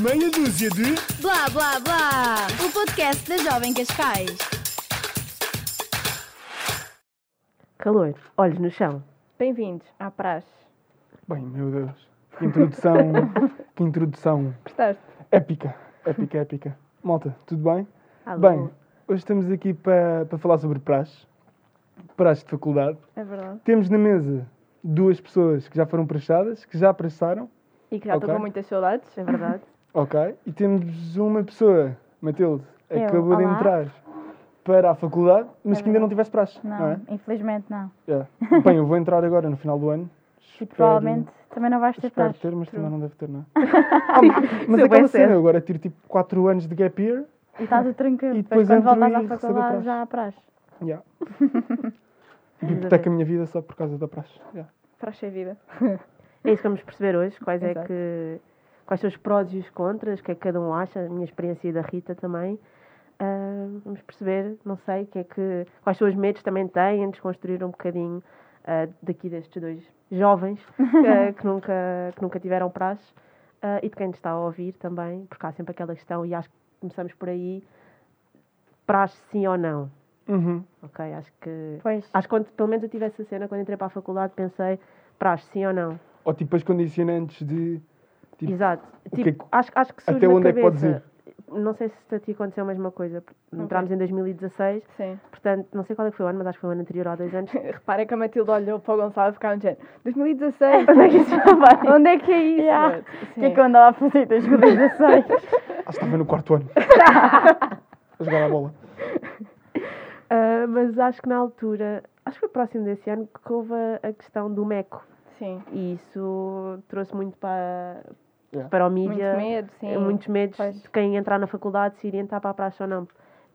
Meia dúzia de. Blá blá blá! O podcast da Jovem Cascais. Calor, olhos no chão. Bem-vindos à praxe. Bem, meu Deus. Que introdução. que introdução. Gostaste? Épica. Épica, épica. Malta, tudo bem? Alô. Bem, hoje estamos aqui para para falar sobre praxe. Praxe de faculdade. É verdade. Temos na mesa duas pessoas que já foram praxadas, que já praxaram. E que já estou Ok. com muitas saudades. É verdade. Ok. E temos uma pessoa, Matilde, Eu, acabou de olá. entrar para a faculdade, mas É que ainda não tivesse praxe. Não, Não, é? infelizmente não. Yeah. Bem, eu vou entrar agora no final do ano. E Espero- provavelmente também não vais ter Espero praxe. ter, mas também não deve ter, não é? Ah, mas Seu aquela bem cena, eu agora tiro tipo 4 anos de gap year. E está tudo tranquilo. E Depois, depois quando entro voltas à recebo a faculdade praxe. já há praxe. Yeah. Hipoteca a minha vida só por causa da praxe. Yeah. Praxe é vida. É isso que vamos perceber hoje. Quais é Exato. que. Quais são os prós e os contras, o que é que cada um acha, a minha experiência e da Rita também. Ah, vamos perceber, não sei, que é que, quais são os medos também têm, desconstruir um bocadinho ah, daqui destes dois jovens ah, que, nunca, que nunca tiveram praxe ah, e de quem está a ouvir também, porque há sempre aquela questão e acho que começamos por aí, praxe sim ou não, Uhum. ok? Acho que Pois. Acho que quando, pelo menos eu tive essa cena, quando entrei para a faculdade, pensei, praxe, sim ou não? Ou tipo as condicionantes de. Tipo, Exato. Tipo, que é que- acho, acho que surge até na onde é que podes cabeça. Não sei se a ti aconteceu a mesma coisa. Entramos em 2016, Sim. portanto, não sei qual é que foi o ano, mas acho que foi o ano anterior, há dois anos. Reparem que a Matilde olhou para o Gonçalo e ficava no género. 2016. Onde é que isso vai? Onde é que é isso? Yeah. O que é que eu andava a fazer em 2016? Ah, estava no quarto ano. a jogar a bola. Ah, mas acho que na altura, acho que foi próximo desse ano, que houve a, a questão do MECO. Sim. E isso trouxe muito para, Yeah. para o Muito mídia. medo, sim. eh, muitos medos Pois. de quem entrar na faculdade se iria entrar para a praxe ou não.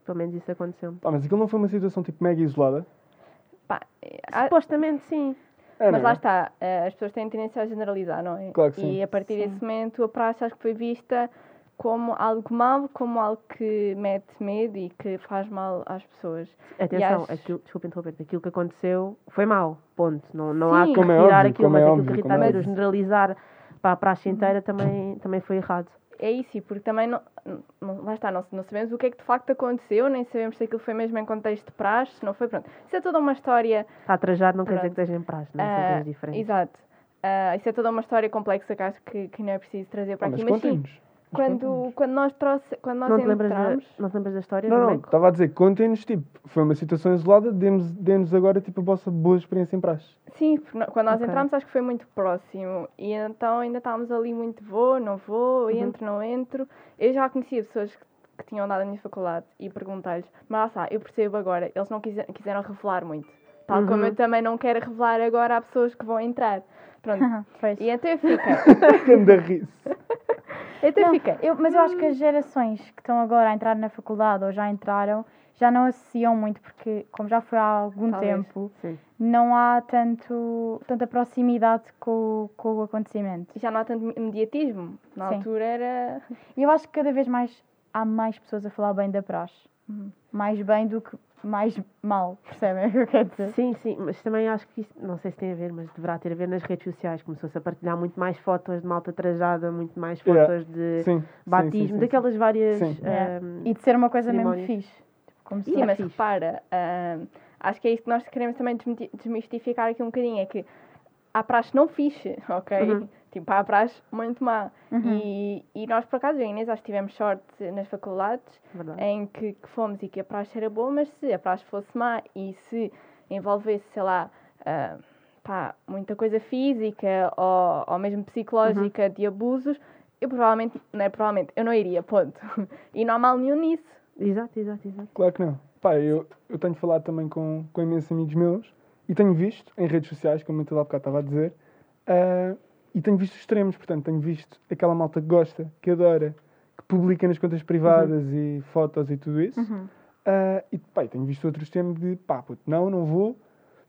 Pelo menos isso aconteceu. Ah, mas aquilo não foi uma situação tipo mega isolada. Pá, há- Supostamente sim. É, mas não lá é? está, eh, as pessoas têm tendência a generalizar, não é? Claro que sim. E a partir desse momento a praxe acho que foi vista como algo mau, como algo que mete medo e que faz mal às pessoas. Atenção, acho- aquilo, desculpa interromper aquilo que aconteceu foi mau, ponto. Não, não há Sim. que Como é retirar óbvio, aquilo, como é mas aquilo óbvio, que como a é óbvio. generalizar para a praxe inteira também, também foi errado. É isso, e porque também não, não- lá está, não, não sabemos o que é que de facto aconteceu, nem sabemos se aquilo foi mesmo em contexto de praxe, se não foi, pronto. Isso é toda uma história. Está trajado não quer dizer Pronto. que esteja em praxe, não é? São ah, coisas diferentes. Exato. Ah, isso é toda uma história complexa que acho que, que não é preciso trazer para Ah, aqui. Mas sim. Mas quando, quando nós, trouxe, quando nós Não te, lembras da, entramos. não te lembras da história Não, não, estava a dizer, contem-nos, tipo, foi uma situação isolada, demos- dê-nos agora, tipo, a vossa boa experiência em praxe. Sim, quando nós Ok. entramos acho que foi muito próximo. E então ainda estávamos ali muito vou, não vou, Uhum. entro, não entro. Eu já conhecia pessoas que, que tinham andado na minha faculdade e perguntei-lhes, mas lá está, eu percebo agora, eles não quise- quiseram revelar muito. Tal como Uhum. eu também não quero revelar agora a pessoas que vão entrar. Pronto. E então eu fiquei. Então Não, fiquei. eu- mas eu acho que as gerações que estão agora a entrar na faculdade ou já entraram já não associam muito porque, como já foi há algum Talvez. tempo, Sim. não há tanto, tanta proximidade com, o- com o acontecimento. Já não há tanto mediatismo. Na Sim. altura era. E eu acho que cada vez mais há mais pessoas a falar bem da praxe. Uhum. Mais bem do que mais mal, percebem o que eu quero dizer? Sim, sim, mas também acho que isso, não sei se tem a ver, mas deverá ter a ver nas redes sociais. Começou-se a partilhar muito mais fotos de malta trajada, muito mais Yeah. fotos de Sim. batismo, sim, sim, sim. daquelas várias. Sim. Yeah. ahm, E de ser uma coisa mesmo fixe. Tipo, Como se Sim, é mas fixe. repara, ah, acho que é isso que nós queremos também desmistificar aqui um bocadinho, é que há praxe não fixe, ok? Uhum. Tipo, há praxe muito má. Uhum. E, e nós, por acaso, eu e a Inês, acho que tivemos sorte nas faculdades verdade. em que, que fomos e que a praxe era boa, mas se a praxe fosse má e se envolvesse, sei lá, ah, pá, muita coisa física ou, ou mesmo psicológica de abusos, eu provavelmente, não é provavelmente, eu não iria, ponto. E não há mal nenhum nisso. Exato, exato, exato. Claro que não. Pá, eu, eu tenho falado também com, com imensos amigos meus e tenho visto em redes sociais, como eu há bocado estava a dizer, ah, e tenho visto extremos, portanto, tenho visto aquela malta que gosta, que adora, que publica nas contas privadas e fotos e tudo isso. Uhum. Ah, e pá, tenho visto outros extremos de pá, puto, não, não vou,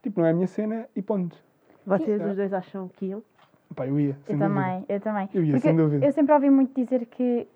tipo, não é a minha cena e ponto. Vocês Sim. os dois acham que iam? Pá, eu ia, sem Eu dúvida. também, eu também. Eu ia, Porque sem dúvida. Eu sempre ouvi muito dizer que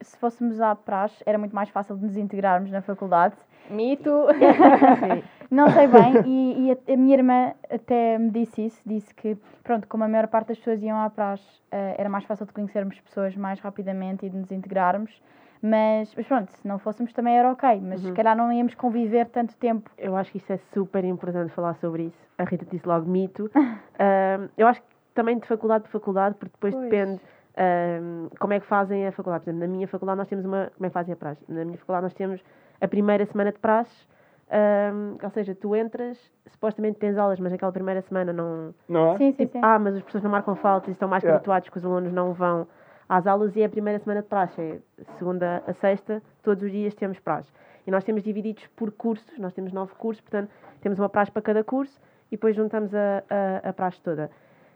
se fôssemos à praxe era muito mais fácil de nos integrarmos na faculdade. Mito. Não sei bem, e, e a, a minha irmã até me disse isso, disse que, pronto, como a maior parte das pessoas iam à praxe, eh, era mais fácil de conhecermos pessoas mais rapidamente e de nos integrarmos, mas, mas pronto, se não fôssemos também era ok, mas se calhar não íamos conviver tanto tempo. Eu acho que isso é super importante falar sobre isso. A Rita disse logo mito. Eu acho que também de faculdade para faculdade, porque depois Pois. depende ahm, como é que fazem a faculdade. Por exemplo, na minha faculdade nós temos uma. Como é que fazem a praxe? Na minha faculdade nós temos a primeira semana de praxe, ahm, ou seja, tu entras, supostamente tens aulas, mas aquela primeira semana não. Não é? Sim, sim, Tipo, sim. ah, mas as pessoas não marcam faltas e estão mais Yeah. habituados que os alunos não vão às aulas e é a primeira semana de praxe. É segunda a sexta, todos os dias temos praxe. E nós temos divididos por cursos, nós temos nove cursos, portanto, temos uma praxe para cada curso e depois juntamos a, a, a praxe toda.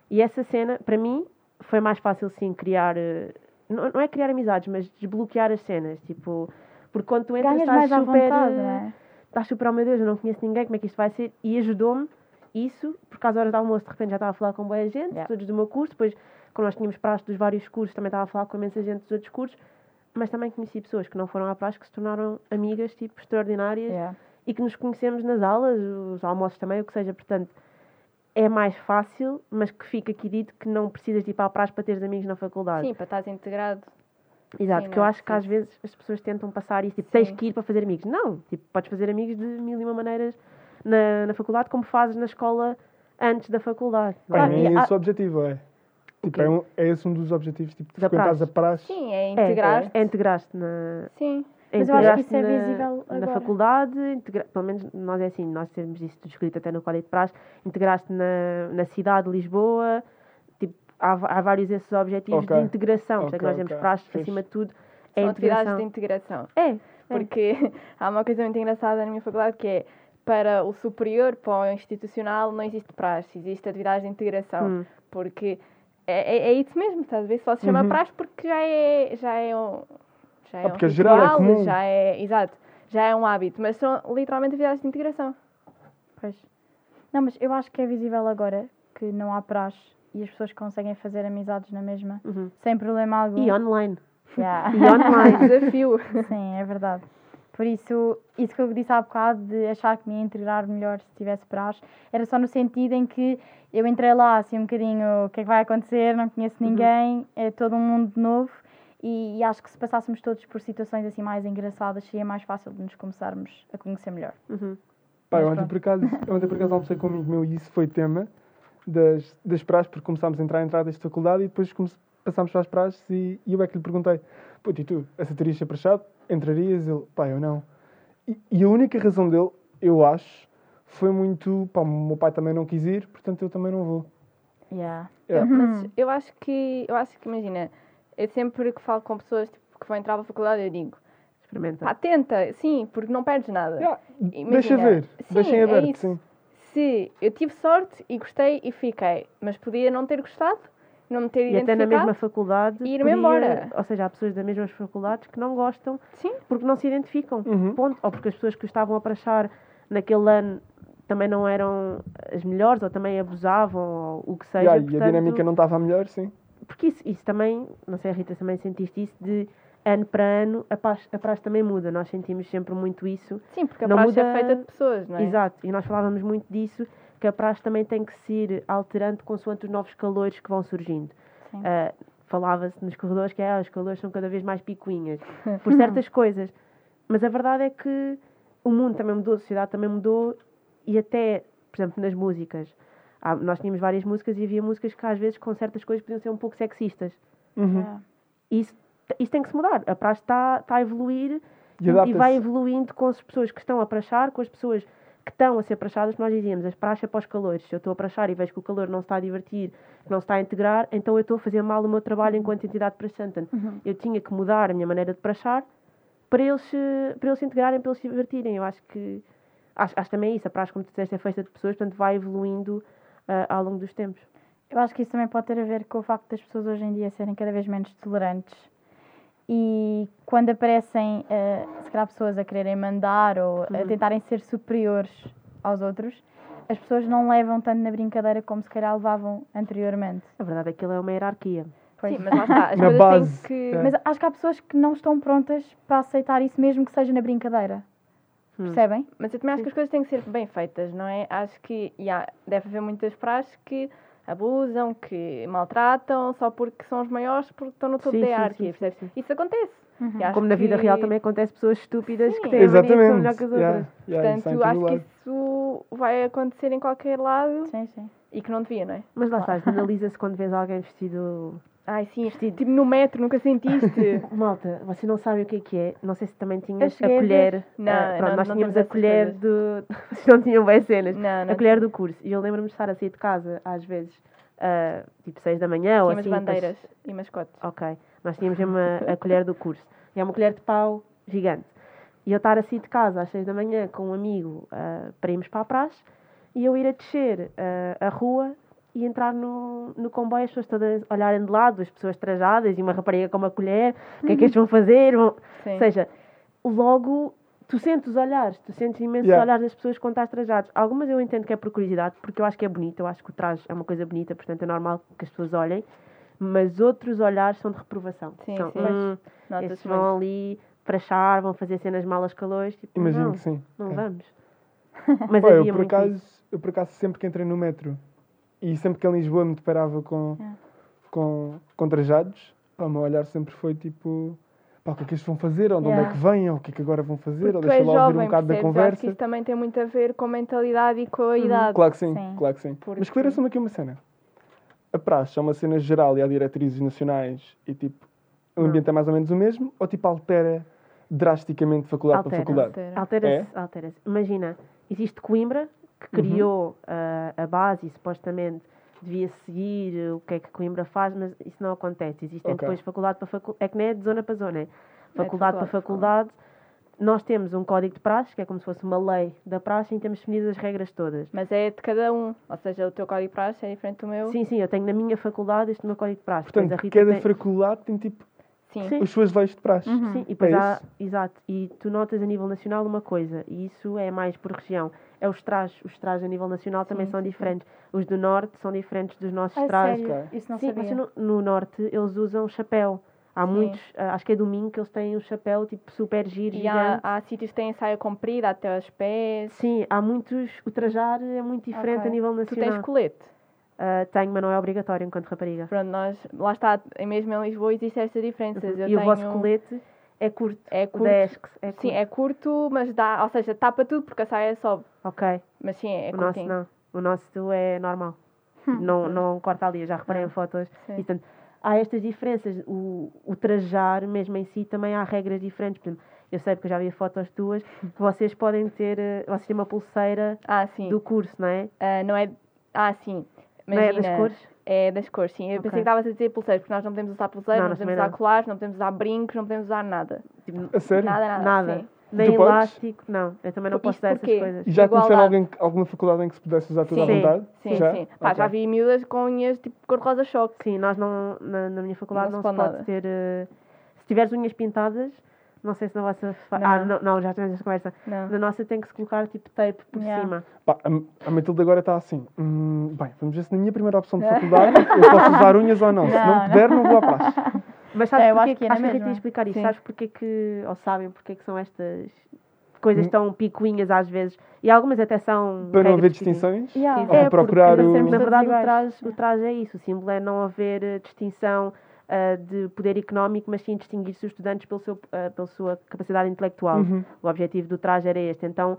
E essa cena, para mim, foi mais fácil sim criar. eh, Não, não é criar amizades, mas desbloquear as cenas. Tipo, porque quando tu entras Ganhas estás mais à super. vontade, eh, não é? Estás super, oh meu Deus, eu não conheço ninguém, como é que isto vai ser? E ajudou-me isso, porque às horas de almoço de repente já estava a falar com boa gente, Yeah. todos do meu curso, depois, quando nós tínhamos praxe dos vários cursos, também estava a falar com imensa gente dos outros cursos, mas também conheci pessoas que não foram à praxe, que se tornaram amigas, tipo, extraordinárias, Yeah. e que nos conhecemos nas aulas, os almoços também, o que seja, portanto, é mais fácil, mas que fica aqui dito que não precisas de ir para a praxe para teres amigos na faculdade. Sim, para estás integrado. Exato, porque eu é acho que às vezes as pessoas tentam passar isso, tipo, tens Sim. que ir para fazer amigos. Não, tipo, podes fazer amigos de mil e uma maneiras na, na faculdade, como fazes na escola antes da faculdade. Claro, é esse o objetivo, é. Tipo, é, um, é esse um dos objetivos, tipo, de frequentares a praxe. Sim, é É, integrar. é, integrar-te na, Sim. é Mas eu acho que integrar-te isso é na, visível na agora. faculdade, integra- pelo menos nós é assim, nós temos isso tudo escrito até no Código de Praxe, integraste na, na cidade de Lisboa, há, há vários desses objetivos Ok. de integração, portanto Ok, nós temos ok. praxe, Fixe. acima de tudo, é São atividades de integração. É, Porque há uma coisa muito engraçada na minha faculdade que é para o superior, para o institucional, não existe praxe, existe atividades de integração. Hum. Porque é, é, é isso mesmo, estás a ver? Só se chama Uhum. praxe porque já é, já é um. Já é Ah, um porque é geral, é ritual, comum. já é. Exato. Já é um hábito, mas são literalmente atividades de integração. Pois. Não, mas eu acho que é visível agora que não há praxe e as pessoas conseguem fazer amizades na mesma, Uhum. sem problema algum. e online. Yeah. E online. Desafio. Sim, é verdade. Por isso, isso que eu disse há bocado de achar que me ia integrar melhor se tivesse praxe, era só no sentido em que eu entrei lá assim um bocadinho, o que é que vai acontecer, não conheço ninguém, é todo um mundo novo e, e acho que se passássemos todos por situações assim mais engraçadas, seria mais fácil de nos começarmos a conhecer melhor. Uhum. Pá, ontem por, acaso, ontem por acaso almocei com um amigo meu e isso foi tema das, das praxes, porque começámos a entrar em entradas de faculdade e depois passámos para as praxes e, e eu é que lhe perguntei, pô, e tu, aceitarias ser praxado? Entrarias? Ele, pá, eu não. E, e a única razão dele, eu acho, foi muito, pá, o meu pai também não quis ir, portanto eu também não vou. Yeah. Yeah. Mas eu acho que, eu acho que, imagina, eu sempre que falo com pessoas tipo, que vão entrar para a faculdade, eu digo, Experimenta. pá, tenta, sim, porque não perdes nada. Yeah, Imagina, deixa ver, sim, deixem é aberto, isso. sim. Se eu tive sorte e gostei e fiquei, mas podia não ter gostado, não me ter E até na identificado. mesma faculdade. e ir-me podia- embora. Ou seja, há pessoas das mesmas faculdades que não gostam Sim, porque não se identificam. Uhum. Ponto. Ou porque as pessoas que estavam a praxar naquele ano também não eram as melhores, ou também abusavam, ou o que seja. Yeah, e a portanto, dinâmica não estava a melhor, sim. Porque isso, isso também, não sei, Rita, também sentiste isso de ano para ano, a praxe, a praxe também muda. Nós sentimos sempre muito isso. sim, porque a Não praxe é muda- feita de pessoas, não é? Exato, e nós falávamos muito disso, que a praxe também tem que se ir alterando consoante os novos calores que vão surgindo. Ah, Falava-se nos corredores que ah, os calores são cada vez mais picuinhas, por certas coisas. Mas a verdade é que o mundo também mudou, a sociedade também mudou, e até, por exemplo, nas músicas. Há- nós tínhamos várias músicas e havia músicas que às vezes com certas coisas podiam ser um pouco sexistas. Uhum. Yeah. E isso, isso tem que se mudar. A praxe está está a evoluir E e, vai evoluindo com as pessoas que estão a praxar, com as pessoas que estão a ser praxadas. Nós dizíamos, as praxes é para os calores. Se eu estou a praxar e vejo que o calor não se está a divertir, que não se está a integrar, então eu estou a fazer mal o meu trabalho enquanto entidade praxante. Uhum. Eu tinha que mudar a minha maneira de praxar para eles, se- para eles se integrarem, para eles se divertirem. Eu acho que acho, acho também isso. A praxe, como tu disseste, é feita de pessoas, portanto vai evoluindo ah, ao longo dos tempos. Eu acho que isso também pode ter a ver com o facto das pessoas hoje em dia serem cada vez menos tolerantes. E quando aparecem, eh, se calhar, pessoas a quererem mandar ou a Uhum. tentarem ser superiores aos outros, as pessoas não levam tanto na brincadeira como se calhar levavam anteriormente. A verdade é que aquilo é uma hierarquia. Pois. Sim, mas lá está, as Na base, têm que... é. Mas acho que há pessoas que não estão prontas para aceitar isso, mesmo que seja na brincadeira. Percebem? Mas eu também acho que as coisas têm que ser bem feitas, não é? Acho que yeah, deve haver muitas praxes que abusam, que maltratam, só porque são os maiores, porque estão no topo Sim, da hierarquia, sim, sim, percebes? sim. Isso acontece. Uhum. E acho Como na vida que- real também acontece pessoas estúpidas Sim. que têm a mania que são Exatamente. melhor que as Yeah, outras. yeah, em Portanto, acho que lado. isso vai acontecer em qualquer lado Sim, sim. E que não devia, não é? Mas lá estás, analisa-se quando vês alguém vestido. Ai, sim, tipo no metro, nunca sentiste. Malta, vocês não sabem o que é que é. Não sei se também tinhas a colher. Não, ah, pronto, não- nós não tínhamos temos a colher do. Vocês não tinham bem cenas. não, não a colher do curso. E eu lembro-me de estar a sair de casa, às vezes, ah, tipo 6 da manhã ou Tínhamos assim. depois- bandeiras e mascotes. Ok. Nós tínhamos mesmo a, colher do curso. E é uma colher de pau gigante. E eu estar a sair de casa às 6 da manhã com um amigo ah, para irmos para a praxe e eu ir a descer ah, a rua e entrar no, no comboio, as pessoas todas olharem de lado, as pessoas trajadas e uma rapariga com uma colher, o que é que eles vão fazer? Vão- Sim. Ou seja, logo tu sentes os olhares, tu sentes imensos Yeah. olhares das pessoas quando estás trajados. Algumas eu entendo que é por curiosidade, porque eu acho que é bonito, eu acho que o traje é uma coisa bonita, portanto é normal que as pessoas olhem, mas outros olhares são de reprovação. Sim, são, sim. "Hum, Nota-se esses vão ali frachar, vão fazer cenas malas calores, tipo, Imagino não, que sim. não É. vamos. Mas Pá, eu por acaso, isso. eu por acaso sempre que entrei no metro e sempre que em Lisboa me deparava com, É. com, com trajados, pá, o meu olhar sempre foi tipo, pá, o que é que eles vão fazer? Ou de onde Yeah. é que vêm? Ou o que é que agora vão fazer? Porque Ou deixa lá ouvir um bocado da? Eu Acho que conversa. isso também tem muito a ver com a mentalidade e com a idade. Claro que sim, Sim. claro que sim. Porque- Mas esclareça-me aqui uma cena. A praxe é uma cena geral e há diretrizes nacionais e tipo, o Não. ambiente é mais ou menos o mesmo? Ou tipo altera drasticamente de faculdade para Altera. faculdade? Altera. Altera-se, altera-se. Imagina, existe Coimbra, que Uhum. criou ah, a base e supostamente devia seguir o que é que Coimbra faz, mas isso não acontece. Existem Ok. depois faculdade para faculdade. É que não é de zona para zona, é faculdade para faculdade, faculdade. Nós temos um código de praxe, que é como se fosse uma lei da praxe, que temos definidas as regras todas. Mas é de cada um. Ou seja, o teu código de praxe é diferente do meu. Sim, sim, eu tenho na minha faculdade este meu código de praxe. Portanto, a cada tem- faculdade tem tipo Sim. Sim. as suas leis de praxe. Uhum. Sim, e depois É há. Exato. E tu notas a nível nacional uma coisa, e isso é mais por região. É os trajes. Os trajes a nível nacional também Sim, são diferentes. Os do norte são diferentes dos nossos A trajes. sério? Isso não Sim, sabia. mas no, no norte eles usam chapéu. Há Sim. muitos, ah, acho que é domingo que eles têm um chapéu tipo super giro, E há, gigante. há sítios que têm saia comprida até aos pés. Sim, há muitos. O trajar é muito diferente Ok. a nível Tu nacional. tens colete. Ah, tenho, mas não é obrigatório enquanto rapariga. Pronto, nós, lá está, mesmo em Lisboa existe estas diferenças. Eu e tenho, o vosso colete é curto. É curto. é curto. Sim, é curto, mas dá, ou seja, tapa tudo porque a saia sobe. Ok. Mas sim, é o nosso não. O nosso é normal. não, não corta ali, já reparei em fotos. Sim. E, portanto, há estas diferenças. O, o trajar, mesmo em si, também há regras diferentes. Por exemplo, eu sei porque eu já vi fotos tuas que vocês podem ter. eh, Vocês têm uma pulseira Ah, sim. do curso, não é? Ah, não é. Ah, sim. Não é das Imagina, cores? É das cores, sim. Eu Ok. pensei que estavas a dizer pulseiras, porque nós não podemos usar pulseiras, Não, não, podemos usar não. colares, não podemos usar brincos, não podemos usar nada. Tipo, A sério? Nada, nada. nada. sim. Nem Tu podes? elástico, não. Eu também não Por- posso isto dar essas coisas. E já conheceram alguém, alguma faculdade em que se pudesse usar tudo à Sim. vontade? Sim, já? sim. Pá, Ok. já vi miúdas com unhas tipo cor-de-rosa choque. Sim, nós não, na, na minha faculdade Não não, se se pode pode ter. eh, se tiveres unhas pintadas, não sei se na vossa. Não. Ah, não, não, já tivemos essa conversa. Não. Na nossa tem que se colocar tipo tape por Yeah. cima. Pá, a, a Matilde agora está assim. "Hum, bem, vamos ver se na minha primeira opção de faculdade eu posso usar unhas ou não. se não Não, puder, não vou à praxe. Mas sabes É, eu porque acho que é acho que a Rita mesma. ia explicar isso. Sim. Sabes porque é que. Ou sabem porque é que são estas coisas Hum. tão picuinhas às vezes. E algumas até são. Para não haver distinções? Yeah. Ou É, para procurar porque, o. Na verdade, o traje, o traje é isso. O símbolo é não haver eh, distinção de poder económico, mas sim distinguir-se os estudantes pelo seu, ah, pela sua capacidade intelectual. Uhum. O objetivo do traje era este. Então,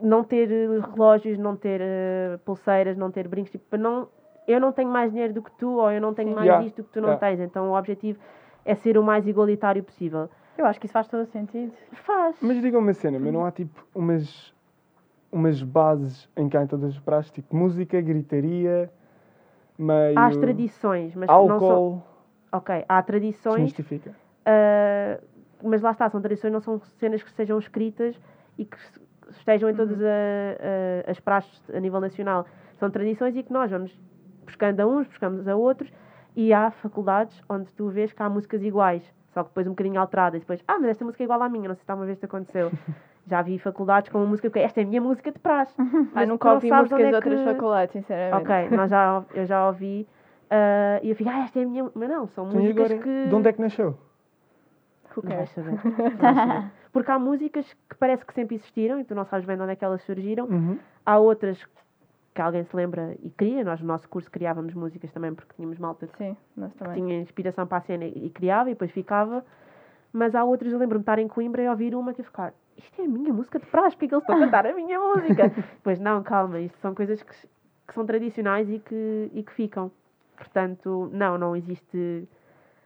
não ter eh, relógios, não ter eh, pulseiras, não ter brincos, tipo, para não, eu não tenho mais dinheiro do que tu, ou eu não tenho Sim. mais Yeah, isto do que tu não yeah. tens. Então, o objetivo é ser o mais igualitário possível. Eu acho que isso faz todo o sentido. Faz. Mas digam-me uma cena, mas não há tipo umas, umas bases em que há em todas as praxes, tipo música, gritaria, meio. Há as tradições, mas não são. Ok, há tradições, Desmistifica. ah, mas lá está, são tradições, não são cenas que sejam escritas e que estejam em todas a- a- as praxes a nível nacional. São tradições e que nós vamos buscando a uns, buscamos a outros, e há faculdades onde tu vês que há músicas iguais, só que depois um bocadinho alteradas, e depois, ah, mas esta música é igual à minha, não sei se está uma vez te aconteceu. Já vi faculdades com uma música, porque esta é a minha música de praxe. Ah, Mas tu nunca não ouvi músicas de é outras que- faculdades, sinceramente. Ok, nós já, eu já ouvi, ah, e eu fico, ah, esta é a minha. Mas não, são Então, músicas agora, que. de onde é que nasceu? Who Não vais cares? saber. Não vais saber. Porque há músicas que parece que sempre existiram e tu não sabes bem de onde é que elas surgiram. Uhum. Há outras que alguém se lembra e cria. Nós no nosso curso criávamos músicas também porque tínhamos malta que Sim, nós também. tinha inspiração para a cena e e criava e depois ficava. Mas há outras, eu lembro-me de estar em Coimbra e ouvir uma que eu ficar, isto é a minha música de praxe, porque é que eles estão a cantar a minha música? pois não, calma, isto são coisas que, que são tradicionais e que, e que ficam. Portanto, não, não existe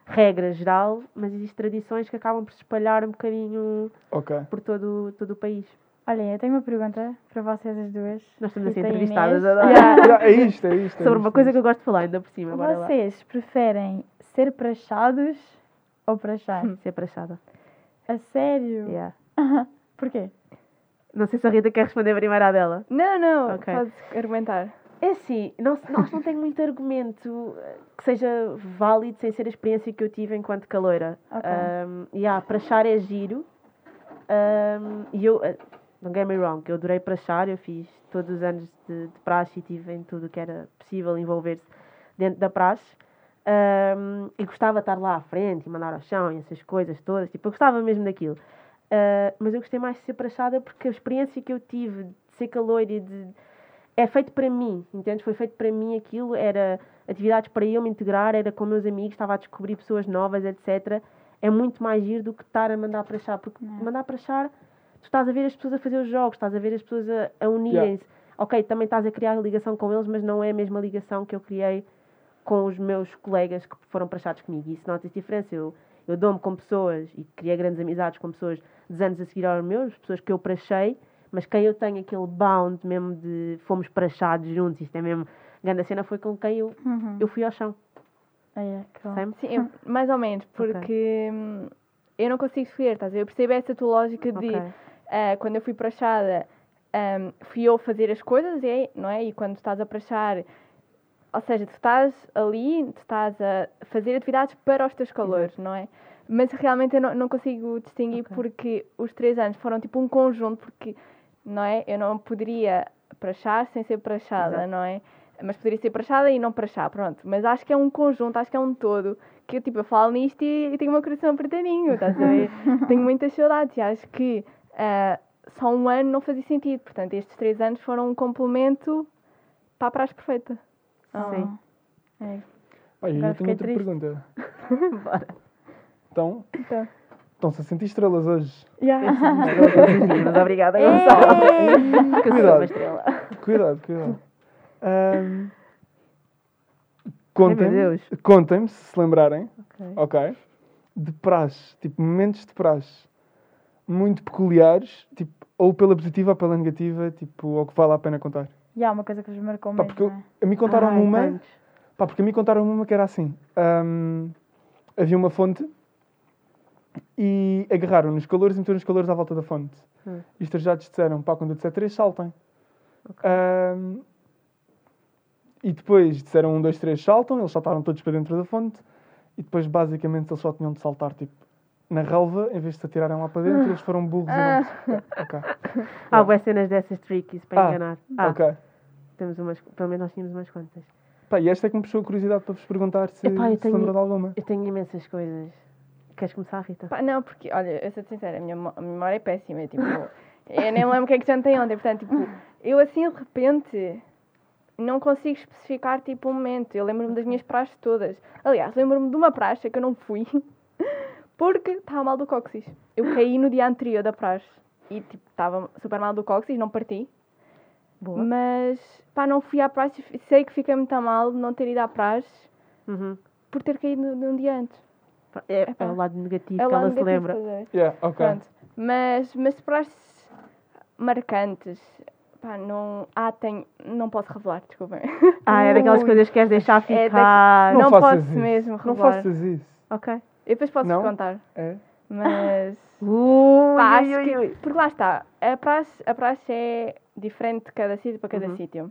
regra geral, mas existem tradições que acabam por se espalhar um bocadinho Ok. por todo, todo o país. Olhem, eu tenho uma pergunta para vocês as duas. Nós estamos assim Rita e entrevistadas agora. Yeah, É isto, é isto. é Sobre uma isto, coisa é que eu gosto de falar ainda por cima. Vocês preferem ser praxados ou praxar? Ser prachada. A sério? Yeah. Porquê? Não sei se a Rita quer responder primeiro à dela. Não, não, Ok. podes argumentar. É assim, não, nós não tenho muito argumento eh, que seja válido sem ser a experiência que eu tive enquanto caloira. Ok. Um, yeah, prachar é giro. Um, e eu, eh, não get me wrong, eu adorei prachar, eu fiz todos os anos de, de praxe e tive em tudo o que era possível envolver-se dentro da praxe. Um, e gostava de estar lá à frente e mandar ao chão e essas coisas todas. Tipo, eu gostava mesmo daquilo. Uh, mas eu gostei mais de ser prachada porque a experiência que eu tive de ser caloira e de, é feito para mim, entendes? Foi feito para mim aquilo, era atividades para eu me integrar, era com meus amigos, estava a descobrir pessoas novas, etc. É muito mais giro do que estar a mandar para achar, porque Não. mandar para achar, tu estás a ver as pessoas a fazer os jogos, estás a ver as pessoas a, a unirem-se. Ok, também estás a criar ligação com eles, mas não é a mesma ligação que eu criei com os meus colegas que foram praxados comigo. E isso nota diferença. Eu, eu dou-me com pessoas e criei grandes amizades com pessoas dos anos a seguir aos meus, pessoas que eu prachei, mas quem eu tenho aquele bound mesmo de fomos praxados juntos, isto é mesmo. Grande cena foi com quem eu, Uhum. eu fui ao chão. Ah, é. Sempre. Sim, eu- mais ou menos, porque hum, eu não consigo escolher, estás a ver? Eu percebo essa tua lógica de Ok. ah, quando eu fui prachada, hum, fui eu fazer as coisas, é, não é? E quando estás a prachar, ou seja, tu estás ali, tu estás a fazer atividades para os teus calores, não é? Mas realmente eu não, não consigo distinguir Ok. porque os três anos foram tipo um conjunto, porque, não é? Eu não poderia prachar sem ser prachada, Exato. não é? Mas poderia ser prachada e não prachar, pronto. Mas acho que é um conjunto, acho que é um todo. Que eu, tipo, eu falo nisto e, e tenho o meu coração apertadinho, estás a ver? tenho muitas saudades e acho que ah, só um ano não fazia sentido. Portanto, estes três anos foram um complemento para a praxe perfeita. Sim. É. Olha, eu tenho outra triste. pergunta. Bora. Então, Então. A sentir estrelas hoje. Mas obrigada, Gonçalo. Que eu sou Cuidado. uma estrela. Cuidado, cuidado. Meu Contem-me, Deus. contem-me, se se lembrarem, Ok. ok? De praxe, tipo, momentos de praxe muito peculiares, tipo, ou pela positiva ou pela negativa, tipo, ou que vale a pena contar. E há uma coisa que vos marcou Pá, mesmo, porque eu- é? a mim contaram-me Ai, uma, pá, porque a mim contaram uma que era assim. ahm, havia uma fonte e agarraram nos calores e meteram os calores à volta da fonte. Hum. E os trajados disseram, pá, quando eu disser três, saltem. Ok. Ahm, e depois disseram um, dois, três, saltam, eles saltaram todos para dentro da fonte e depois basicamente eles só tinham de saltar tipo na relva, em vez de se atirarem lá para dentro, eles foram burros e não. Ok. Há boas cenas dessas trickies para Ah, enganar. Ah, ok. temos umas, pelo menos nós tínhamos umas quantas. Pá, e esta é que me puxou a curiosidade para vos perguntar se, Epá, se tenho- lembra de alguma. Eu tenho imensas coisas. Queres começar, Rita? Pá, não, porque, olha, eu sou sincera, a minha a minha memória é péssima. é Tipo, eu nem lembro o que é que jantei ontem. Portanto, tipo, eu assim de repente não consigo especificar tipo um momento. Eu lembro-me das minhas praxes todas. Aliás, lembro-me de uma praxe que eu não fui porque estava mal do cóccix. Eu caí no dia anterior da praxe e tipo, estava super mal do cóccix, não parti. Boa. Mas, pá, não fui à praxe. Sei que fiquei muito mal de não ter ido à praxe Uhum. por ter caído no dia antes. É, é o lado negativo É o que ela se lembra. Yeah, ok. Pronto. Mas, mas praxes marcantes, pá, não. Ah, tenho. Não posso revelar, desculpem. Ah, é daquelas Ui. coisas que queres deixar É ficar. Não não faças posso isso. mesmo Não revelar. faças isso. Ok. Eu depois posso Não? contar. É? Mas. Ui, pá, acho ui, que-. Porque lá está. A praxe, a praxe é diferente de cada sítio para cada Uhum. sítio.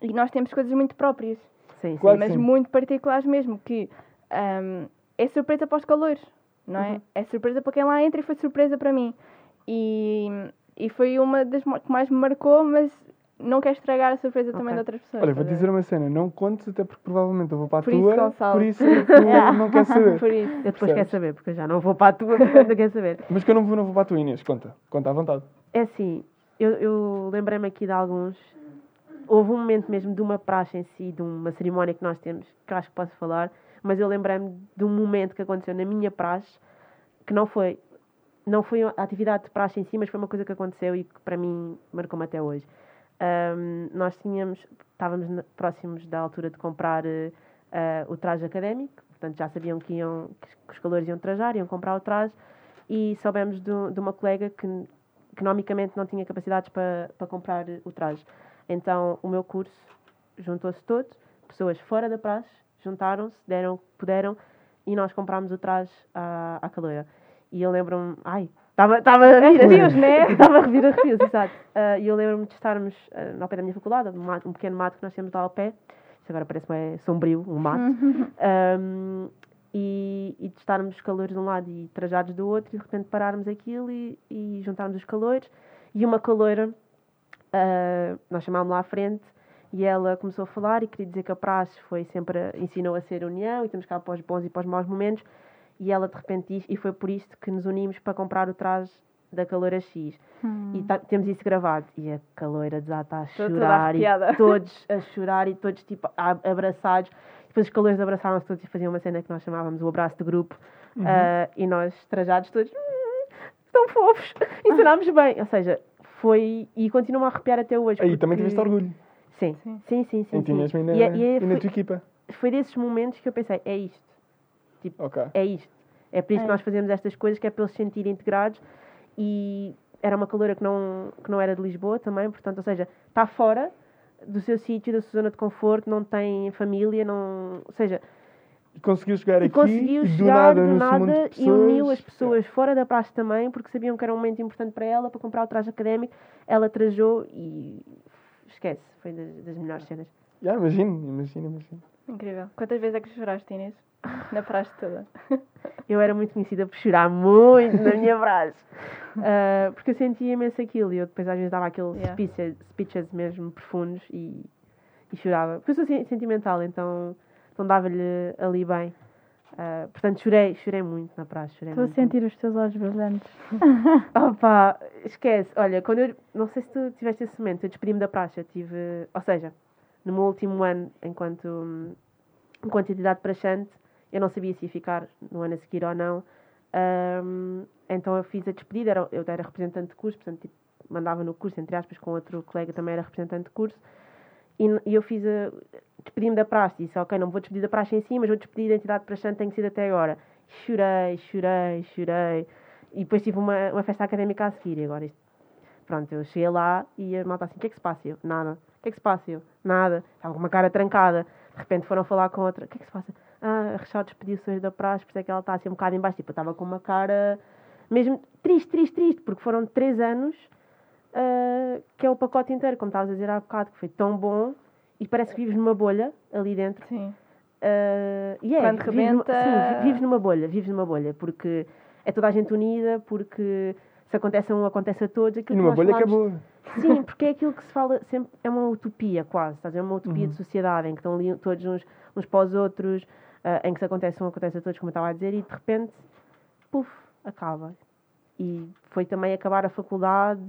E nós temos coisas muito próprias. Sim, sim. Claro mas sim. muito particulares mesmo, que ahm, é surpresa para os calores, não é? Uhum. É surpresa para quem lá entra e foi surpresa para mim. E, e foi uma das que mais me marcou, mas não queres estragar a surpresa também Ok. de outras pessoas. Olha, vou estás a dizer uma cena, não contes até porque provavelmente eu vou para a Por isso, tua, Gonçalo. por isso tu não queres ver? saber. Por isso. Eu depois Percebes? quero saber, porque eu já não vou para a tua, não quero saber. Mas que eu não vou, não vou para a tua Inês, conta, conta à vontade. É assim, eu, eu lembrei-me aqui de alguns. Houve um momento mesmo de uma praxe em si, de uma cerimónia que nós temos, que eu acho que posso falar, mas eu lembrei-me de um momento que aconteceu na minha praxe, que não foi, não foi a atividade de praxe em si, mas foi uma coisa que aconteceu e que para mim marcou-me até hoje. Ahm, nós tínhamos, estávamos próximos da altura de comprar ah, o traje académico, portanto já sabiam que, iam, que os calores iam trajar, iam comprar o traje, e soubemos de, um- de uma colega que economicamente não tinha capacidades para, para comprar o traje. Então o meu curso juntou-se todo, pessoas fora da praxe, juntaram-se, deram o que puderam e nós comprámos o traje à, à caloira. E eu lembro-me, ai, estava a vir Arrepios, né? Estava a revir arrepios, exato. Ah, E eu lembro-me de estarmos ah, ao pé da minha faculdade, um, mato- um pequeno mato que nós temos lá ao pé. Isto agora parece-me é sombrio, um mato. Ahm, e, e de estarmos os calores de um lado e trajados do outro, e de repente pararmos aquilo e, e juntarmos os calores. E uma caloira, ah, nós chamámos lá à frente, e ela começou a falar e queria dizer que a praxe foi sempre, a- ensinou a ser união, e temos cá para os bons e para os maus momentos. E ela de repente diz, e foi por isto que nos unimos para comprar o traje da caloira X. E tá- temos isso gravado. E a caloira desata a Estou chorar, e todos a chorar, e todos tipo a- abraçados. Depois os calores abraçaram-se todos e faziam uma cena que nós chamávamos o abraço de grupo. Ah, e nós, trajados todos, "Hum, tão fofos, ensinámos bem. Ou seja, foi. E continua a arrepiar até hoje. Aí porque- também tiveste orgulho Sim, Sim. sim, sim. sim, em ti sim. mesmo e na, E é- e é- e na foi, tua equipa. foi desses momentos que eu pensei: é isto, Ok. é isto. É por isso que É. nós fazemos estas coisas, que é para eles se sentirem integrados. E era uma caloura que não, que não era de Lisboa também, portanto, ou seja, está fora do seu sítio, da sua zona de conforto, não tem família, não. Ou seja, E conseguiu chegar e aqui conseguiu e do chegar nada, do no nada de e uniu as pessoas fora da praxe também, porque sabiam que era um momento importante para ela, para comprar o traje académico. Ela trajou e esquece, foi das, das melhores cenas. Yeah, imagino, imagino, imagino. Incrível. Quantas vezes é que choraste, Inês? Na praxe toda. Eu era muito conhecida por chorar muito na minha frase. Ah, porque eu sentia imenso aquilo e eu depois às vezes dava aqueles Yeah. speeches, speeches mesmo profundos e, e chorava. Porque eu sou sen- sentimental, então, então dava-lhe ali bem. Ah, portanto, chorei, chorei muito na praxe. Chorei Estou a muito, sentir os teus olhos brilhantes. Opa, esquece. Olha, quando eu. Não sei se tu tiveste esse momento, eu despedi-me da. Eu tive. Ou seja, no meu último ano, enquanto, hum, enquanto entidade praxante, eu não sabia se ia ficar no ano a seguir ou não. Hum, então eu fiz a despedida, era, eu era representante de curso, portanto, tipo, mandava no curso, entre aspas, com outro colega também era representante de curso. E, e eu fiz a. Despedi-me da praxe, disse, ok, não vou despedir da praxe em si, mas vou despedir da entidade praxante, que ser até agora. Chorei, chorei, chorei. E depois tive uma, uma festa académica a seguir. E agora isto. Pronto, eu cheguei lá e a malta assim: o que é que se passa? Eu, nada. O que é que se passa? Eu, nada. Estava com uma cara trancada. De repente foram falar com outra: o que é que se passa? Ah, a Rachel despediu-se hoje da praxe, por isso é que ela está assim um bocado em baixo. Tipo, eu estava com uma cara mesmo triste, triste, triste, porque foram três anos ah, que é o pacote inteiro, como estavas a dizer há bocado, que foi tão bom e parece que vives numa bolha ali dentro. Sim. Uh, e é, Quando vives numa- sim, vi- vives numa bolha, vives numa bolha, porque é toda a gente unida, porque se acontece a um, acontece a todos. E Aquilo numa nós bolha que falámos- boa. Sim, porque é aquilo que se fala sempre, é uma utopia quase, estás a ver? É uma utopia Uhum. de sociedade em que estão ali todos uns, uns para os outros, ah, em que se acontece um, acontece a todos, como eu estava a dizer, e de repente, puf, acaba. E foi também acabar a faculdade.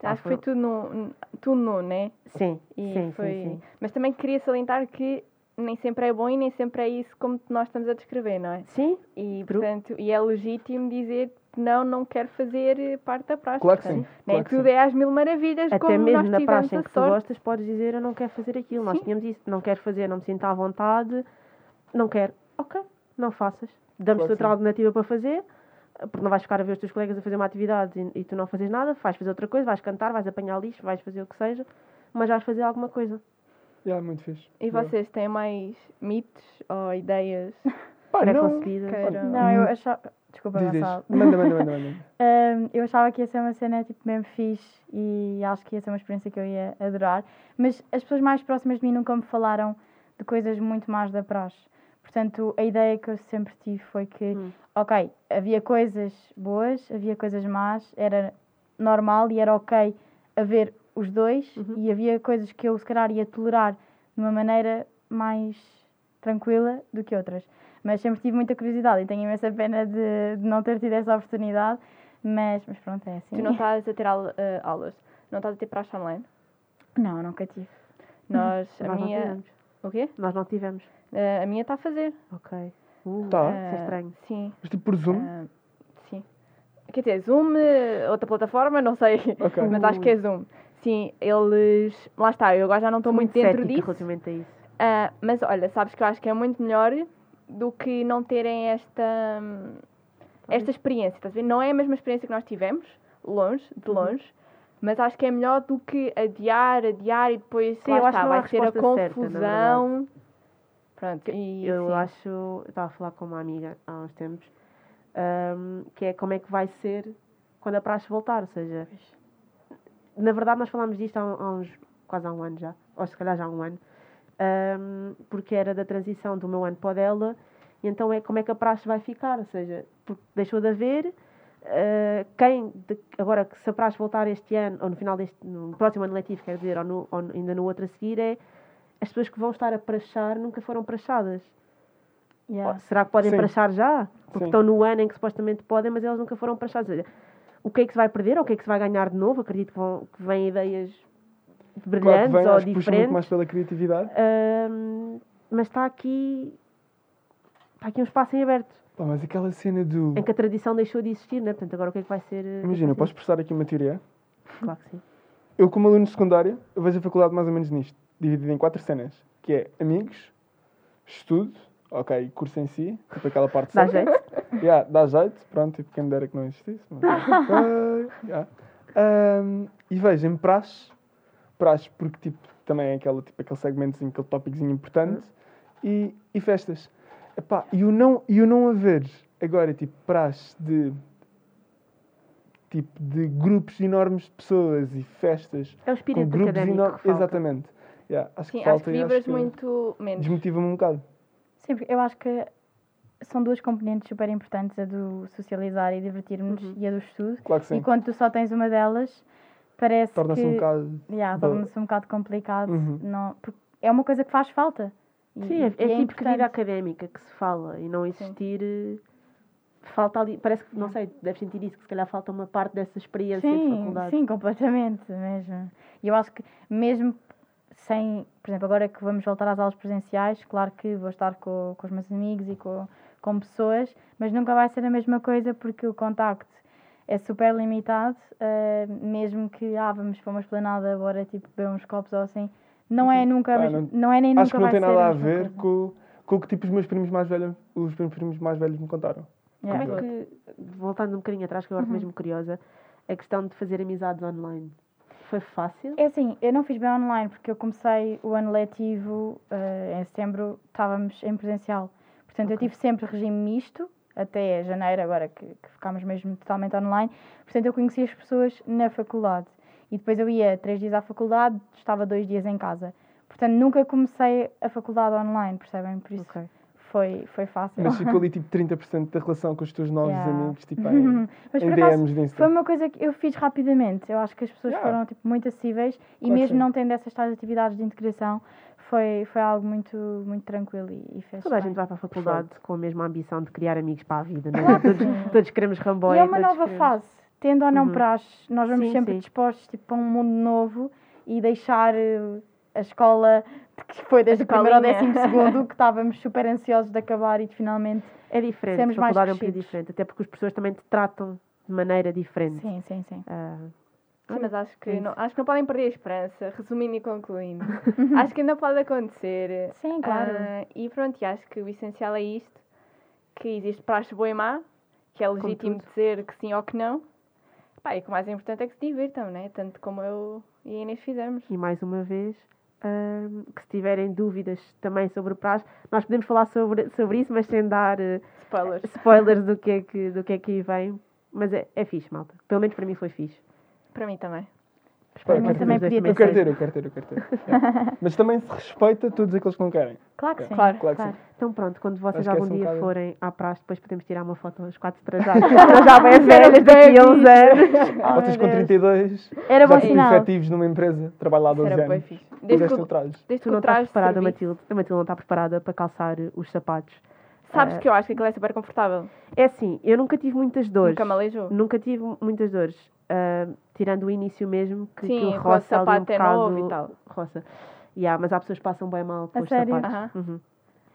pá, Acho que foi tudo no, tudo no, né? Sim, E sim, foi... sim, sim. Mas também queria salientar que nem sempre é bom e nem sempre é isso como nós estamos a descrever, não é? Sim, E, portanto, e é legítimo dizer que não, não quero fazer parte da praxe. Claro que sim. Nem claro tudo sim. é às mil maravilhas, Até como mesmo nós na praxe em que tu gostas, podes dizer eu não quero fazer aquilo. Nós Sim. tínhamos isso, não quero fazer, não me sinto à vontade, não quero. Ok, não faças. Damos-te Claro outra sim. alternativa para fazer, não vais ficar a ver os teus colegas a fazer uma atividade e, e tu não fazes nada, vais fazer outra coisa, vais cantar, vais apanhar lixo, vais fazer o que seja, mas vais fazer alguma coisa. Yeah, muito fixe. E Yeah. vocês têm mais mitos ou ideias? Pá, não. Queiram- Não, eu achava. Desculpa, Diz, diz. Manda, manda, manda, manda. Hum, eu achava que ia ser uma cena tipo mesmo fixe e acho que ia ser uma experiência que eu ia adorar. Mas as pessoas mais próximas de mim nunca me falaram de coisas muito más da praxe. Portanto, a ideia que eu sempre tive foi que, Hum. ok, havia coisas boas, havia coisas más, era normal e era ok haver os dois Uhum. e havia coisas que eu se calhar ia tolerar de uma maneira mais tranquila do que outras. Mas sempre tive muita curiosidade e tenho imensa pena de, de não ter tido essa oportunidade. Mas, mas pronto, é assim. Tu não estás a ter eh, aulas, não estás a ter praxe online? Não, nunca tive. Nós, a Nós minha. O quê? Nós não tivemos. Eh, a minha está a fazer. Ok. Uh, Tá. Isso é estranho. Sim. Mas tipo por Zoom? ah, sim. Quer dizer, Zoom, eh, outra plataforma, não sei. Ok. Mas acho que é Zoom. Sim, eles. Lá está, eu agora já não estou Sou muito dentro disso. relativamente a isso. Ah, mas olha, sabes que eu acho que é muito melhor do que não terem esta, hum, esta experiência. Estás a ver? Não é a mesma experiência que nós tivemos, longe, de Uhum. longe, mas acho que é melhor do que adiar, adiar e depois Sim, lá acho está, vai ser a resposta certa, confusão. Pronto, e Eu acho, eu estava a falar com uma amiga há uns tempos, ahm, que é como é que vai ser quando a praxe voltar, ou seja, na verdade nós falámos disto há, há uns, quase há um ano já, ou se calhar já há um ano, ahm, porque era da transição do meu ano para o dela, e então é como é que a praxe vai ficar, ou seja, porque deixou de haver, ah, quem, de- agora que se a praxe voltar este ano, ou no final deste, no próximo ano letivo, quer dizer, ou, no- ou ainda no outro a seguir, é as pessoas que vão estar a praxar nunca foram praxadas. Yeah. Será que podem Sim. praxar já? Porque Sim. estão no ano em que supostamente podem, mas eles nunca foram praxados. Ou seja, o que é que se vai perder ou o que é que se vai ganhar de novo? Acredito que, vão, que vêm ideias brilhantes Claro que vem, ou acho que puxa muito mais diferentes. pela criatividade. Mas está aqui. Está aqui um espaço em aberto. Pá, mas aquela cena do. Em que a tradição deixou de existir, né? Portanto, agora o que é que vai ser. eh, Imagina, eu posso expressar aqui uma teoria? Claro que sim. Eu, como aluno de secundária, eu vejo a faculdade mais ou menos nisto, dividida em quatro cenas, que é amigos, estudo, ok, curso em si, tipo aquela parte Dá jeito? Yeah, dá jeito, pronto, tipo quem dera que não existisse. Mas, yeah. Ahm, e vejo em praxe, praxe porque tipo, também é aquela, tipo, aquele segmentozinho, aquele tópicozinho importante, e, e festas. Epá, e o não, e o não haver agora tipo praxe de tipo de grupos enormes de pessoas e festas É o com espírito grupos académico enormes. que falta. Exatamente. Yeah, acho Sim, que falta acho que vibras acho que muito menos. desmotiva-me um bocado. Sim, porque eu acho que são duas componentes super importantes, a do socializar e divertir-nos Uhum. e a do estudo. Claro que sim. E quando tu só tens uma delas, parece Torna-se que... um bocado. Yeah, torna-se um bocado complicado. Uhum. Não, porque é uma coisa que faz falta. E- Sim, é, e é tipo de importante. vida académica que se fala e não existir. eh, Falta ali. Parece que, não sei, deves sentir isso, que se calhar falta uma parte dessa experiência de Sim, faculdade. sim, completamente mesmo. E eu acho que mesmo sem, por exemplo, agora que vamos voltar às aulas presenciais, claro que vou estar com, com os meus amigos e com, com pessoas, mas nunca vai ser a mesma coisa porque o contacto é super limitado, eh, mesmo que ah, vamos para uma esplanada agora, tipo, beber uns copos ou assim, não é nunca, a Ah, não- não, é nem Acho nunca que não tem nada a ver com, com o que tipo os meus primos mais velhos, os meus primos mais velhos me contaram. Yeah. Como é que, voltando um bocadinho atrás, que agora estou mesmo curiosa, a questão de fazer amizades online foi fácil? É assim, eu não fiz bem online porque eu comecei o ano letivo eh, em setembro, estávamos em presencial. Portanto, eu Ok. tive sempre regime misto, até janeiro, agora que, que ficámos mesmo totalmente online. Portanto, eu conhecia as pessoas na faculdade. E depois eu ia três dias à faculdade, estava dois dias em casa. Portanto, nunca comecei a faculdade online, percebem? Por isso Ok. foi, foi fácil. Mas ficou ali tipo 30% da relação com os teus novos Yeah. amigos, tipo em, Mas em DMs de Insta. foi uma coisa que eu fiz rapidamente. Eu acho que as pessoas Yeah. foram tipo, muito acessíveis e Claro mesmo sim. não tendo essas tais atividades de integração, foi, foi algo muito, muito tranquilo e, e fez Toda a bem. gente vai para a faculdade com a mesma ambição de criar amigos para a vida, não é? Todos, todos queremos E ramboia. é uma nova queremos- fase. Tendo ou não Uhum. praxe, nós vamos Sim, sempre sim. dispostos tipo, para um mundo novo e deixar eh, a escola que foi desde o primeiro ao décimo segundo, que estávamos super ansiosos de acabar e de finalmente. É diferente, Sermos a mais é um crescidos. diferente, até porque as pessoas também te tratam de maneira diferente. Sim, sim, sim. Ah, Sim, mas acho que, é não, acho que não podem perder a esperança, resumindo e concluindo. acho que ainda pode acontecer. Sim, claro. Ah, e pronto, e acho que o essencial é isto: que existe praxe boa e má, que é legítimo dizer que sim ou que não. Pá, e que o mais importante é que se divirtam, né? Tanto como eu e a Inês fizemos. E mais uma vez, ahm, que se tiverem dúvidas também sobre o prazo, nós podemos falar sobre, sobre isso, mas sem dar eh, Spoilers. spoilers do que, é que, do que é que aí vem. Mas é, é fixe, malta. Pelo menos para mim foi fixe. Para mim também. Pá, eu quero dois Eu quero ter, eu quero ter, eu quero ter. É. Mas também se respeita todos aqueles que não querem. Claro que sim. Claro. Claro que Claro. sim. Então pronto, quando vocês algum é um dia bocado- forem à praxe, depois podemos tirar uma foto aos quatro trajados. já bem velhas daqui a uns anos. Ah, Vocês com Deus. 32 Era bom já efetivos numa empresa, trabalho lá há 12 Era anos. fixe. Desde que, desde Tu que não o estás traje preparada, Matilde. A Matilde não está preparada para calçar os sapatos. Sabes Ah, que eu acho que aquilo é super confortável. É assim, eu nunca tive muitas dores. Nunca me aleijou. Nunca tive muitas dores. ah, tirando o início mesmo, que Sim, aquilo com o roça ali um sapato é novo e tal. Roça. Yeah, mas há pessoas que passam bem mal com A os sério? sapatos. Uhum.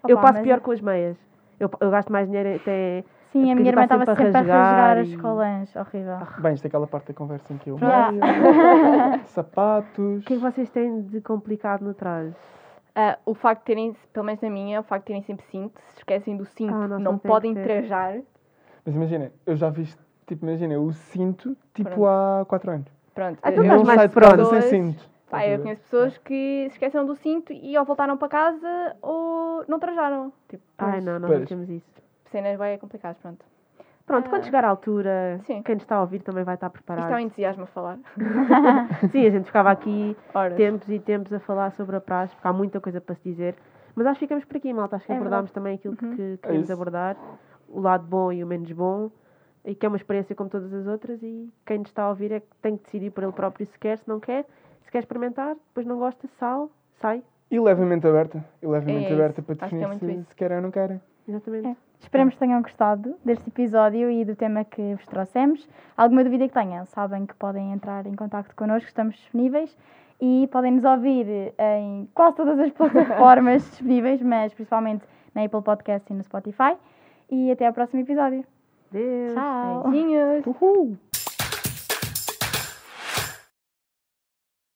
Opa, eu passo mas- pior com as meias. Eu, eu gasto mais dinheiro até. Sim, a porque minha irmã estava sempre sempre a a rasgar rasgar as e- colãs. Horrível. Bem, isto é aquela parte da conversa em que eu. Yeah. meia, sapatos. O que é que vocês têm de complicado no traje? Ah, o facto de terem, pelo menos na minha, o facto de terem sempre cinto, se esquecem do cinto, Ah, não não podem trajar. Mas imagina, eu já vi, tipo, imagina, eu sinto tipo Pronto. há 4 anos. Pronto. Ah, tu eu estás não mais saio de casa pronto. sem cinto. Pá, eu conheço pessoas que se esqueceram do cinto e ou voltaram para casa ou não trajaram. Tipo, Ai, não, nós não Pois. temos isso. cenas bem complicadas, pronto. Pronto, quando Ah. chegar à altura, Sim. quem nos está a ouvir também vai estar preparado. Isto é um entusiasmo a falar. Sim, a gente ficava aqui Horas. tempos e tempos a falar sobre a praxe, porque há muita coisa para se dizer. Mas acho que ficamos por aqui, malta. Acho que É abordámos também aquilo Uhum. que queríamos isso. abordar, o lado bom e o menos bom, e que é uma experiência como todas as outras. E quem nos está a ouvir é que tem que decidir por ele próprio se quer, se não quer. Se quer experimentar, depois não gosta, sal, sai. E leve a mente aberta. E leve a É aberta para é definir se, se querem ou não querem. Exatamente. Esperemos que tenham gostado deste episódio e do tema que vos trouxemos. Alguma dúvida que tenham, sabem que podem entrar em contato connosco, estamos disponíveis e podem nos ouvir em quase todas as plataformas disponíveis, mas principalmente na Apple Podcast e no Spotify. E até ao próximo episódio. Deus. Tchau! Beijinhos. Uhul!